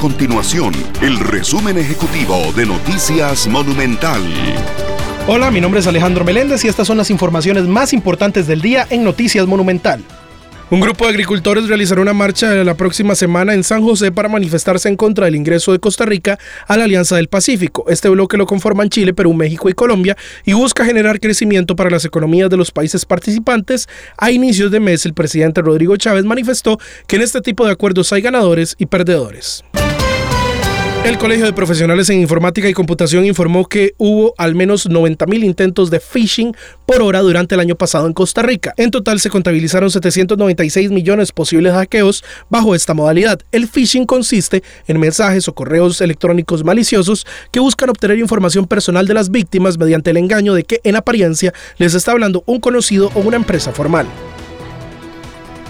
continuación el resumen ejecutivo de Noticias Monumental. Hola, mi nombre es Alejandro Meléndez y estas son las informaciones más importantes del día en Noticias Monumental. Un grupo de agricultores realizará una marcha la próxima semana en San José para manifestarse en contra del ingreso de Costa Rica a la Alianza del Pacífico. Este bloque lo conforman Chile, Perú, México y Colombia y busca generar crecimiento para las economías de los países participantes. A inicios de mes, el presidente Rodrigo Chávez manifestó que en este tipo de acuerdos hay ganadores y perdedores. El Colegio de Profesionales en Informática y Computación informó que hubo al menos 90.000 intentos de phishing por hora durante el año pasado en Costa Rica. En total se contabilizaron 796 millones posibles hackeos bajo esta modalidad. El phishing consiste en mensajes o correos electrónicos maliciosos que buscan obtener información personal de las víctimas mediante el engaño de que en apariencia les está hablando un conocido o una empresa formal.